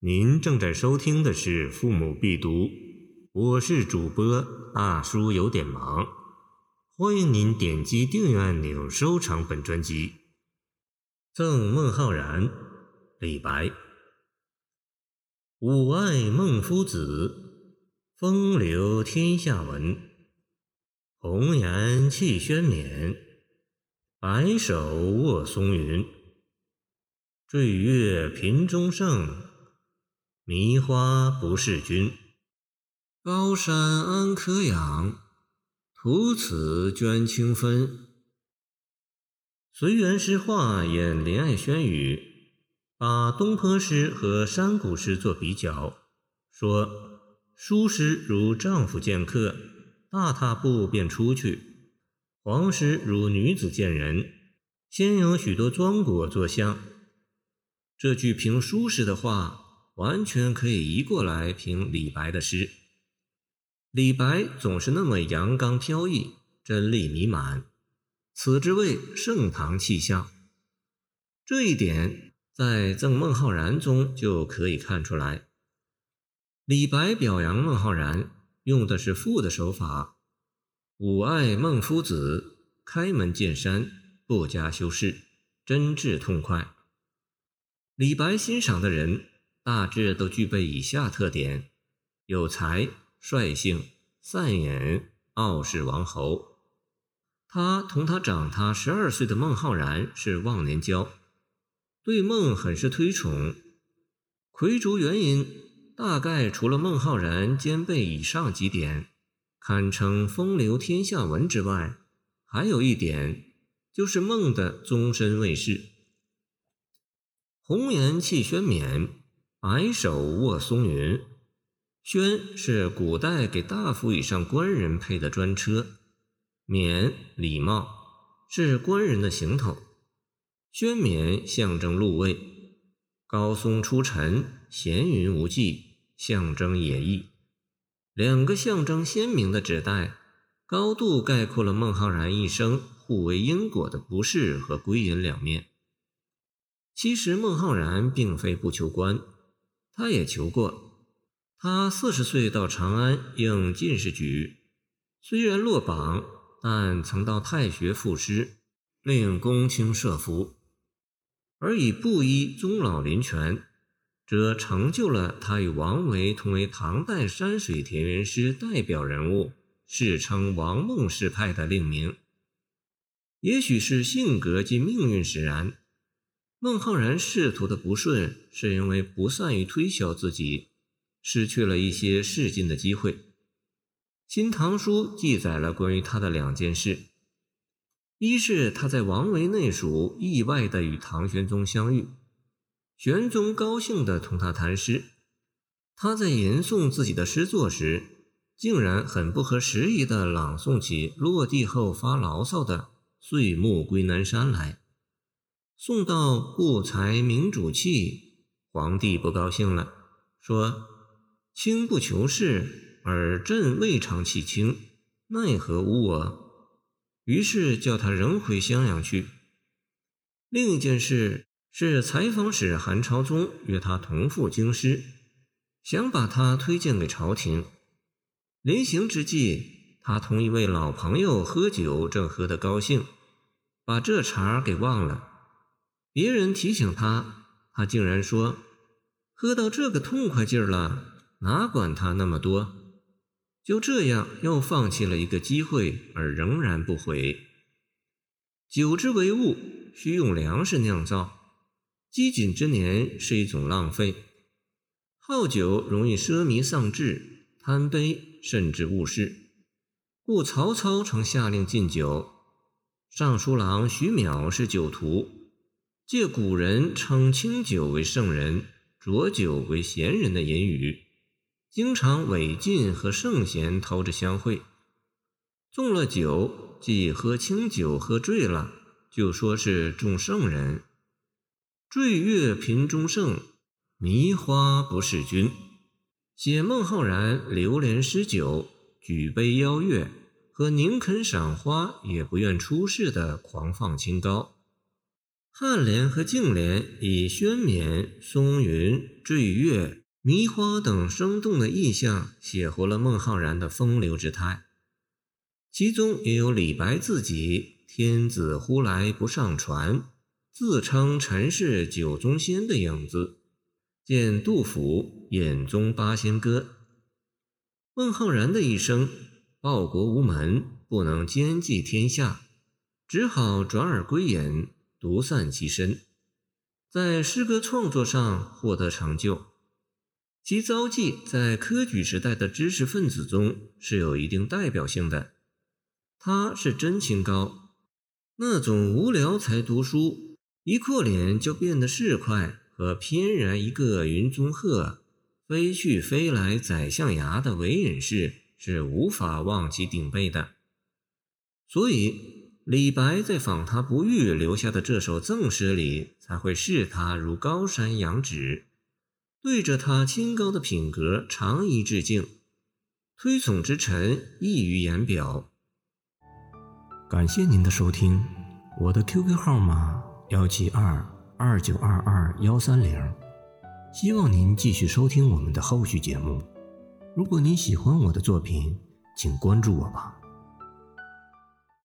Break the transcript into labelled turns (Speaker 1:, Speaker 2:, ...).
Speaker 1: 您正在收听的是《父母必读》，我是主播大叔，有点忙。欢迎您点击订阅按钮，收藏本专辑。赠孟浩然，李白。吾爱孟夫子，风流天下闻。红颜弃轩冕，白首卧松云。坠月频中圣。迷花不是君，高山安可仰？徒此捐清芬。随园诗画演林爱轩语，把东坡诗和山谷诗做比较，说书诗如丈夫见客，大踏步便出去；黄诗如女子见人，先有许多庄果作相。这句评书诗的话。完全可以移过来评李白的诗。李白总是那么阳刚飘逸，真力弥满，此之谓盛唐气象。这一点在《赠孟浩然》中就可以看出来。李白表扬孟浩然用的是赋的手法：“吾爱孟夫子，开门见山，不加修饰，真挚痛快。”李白欣赏的人。大致都具备以下特点：有才、率性、善言、傲视王侯。他同他长他十二岁的孟浩然是忘年交，对孟很是推崇。魁逐原因，大概除了孟浩然兼备以上几点，堪称风流天下闻之外，还有一点，就是孟的终身卫士。红颜弃轩冕。白首卧松云，轩是古代给大夫以上官人配的专车，冕礼帽是官人的行头，轩冕象征禄位，高松出尘，闲云无际，象征野意。两个象征鲜明的指代，高度概括了孟浩然一生互为因果的不是和归隐两面。其实孟浩然并非不求官。他也求过，他四十岁到长安应进士举，虽然落榜，但曾到太学赋诗，令公卿设伏。而以布衣终老临泉，则成就了他与王维同为唐代山水田园诗代表人物，世称王孟氏派的令名。也许是性格及命运使然。孟浩然仕途的不顺，是因为不善于推销自己，失去了一些试镜的机会。《新唐书》记载了关于他的两件事：一是他在王维内署意外的与唐玄宗相遇，玄宗高兴地同他谈诗，他在吟诵自己的诗作时，竟然很不合时宜地朗诵起落地后发牢骚的“岁暮归南山”来。送到不才明主弃，皇帝不高兴了，说：“卿不求是，而朕未尝弃卿，奈何无我？”于是叫他仍回襄阳去。另一件事是采访使韩朝宗约他同赴京师，想把他推荐给朝廷。临行之际，他同一位老朋友喝酒，正喝得高兴，把这茬给忘了。别人提醒他，他竟然说：“喝到这个痛快劲儿了，哪管他那么多？”就这样，又放弃了一个机会，而仍然不悔。酒之为物，需用粮食酿造，饥馑之年是一种浪费。好酒容易奢靡丧志、贪杯，甚至误事，故曹操曾下令禁酒。尚书郎徐邈是酒徒。借古人称清酒为圣人，浊酒为贤人的隐语，经常违禁和圣贤偷着相会。中了酒，即喝清酒喝醉了，就说是中圣人。醉月频中圣，迷花不是君。写孟浩然流连诗酒，举杯邀月，和宁肯赏花也不愿出世的狂放清高。颔联和颈联以轩冕、松云、坠月、迷花等生动的意象写活了孟浩然的风流之态。其中也有李白自己“天子呼来不上船，自称臣是酒中仙”的影子。见杜甫《眼中八仙歌》。孟浩然的一生，报国无门，不能兼济天下，只好转而归隐。独善其身，在诗歌创作上获得成就。其遭际在科举时代的知识分子中是有一定代表性的。他是真清高，那种无聊才读书，一阔脸就变得市侩，和翩然一个云中鹤，飞去飞来宰相衙的为人士是无法望其顶背的。所以。李白在访他不遇留下的这首赠诗里，才会视他如高山仰止，对着他清高的品格长揖致敬，推崇之臣溢于言表。
Speaker 2: 感谢您的收听，我的 QQ 号码幺七二二九二二幺三零，希望您继续收听我们的后续节目。如果您喜欢我的作品，请关注我吧。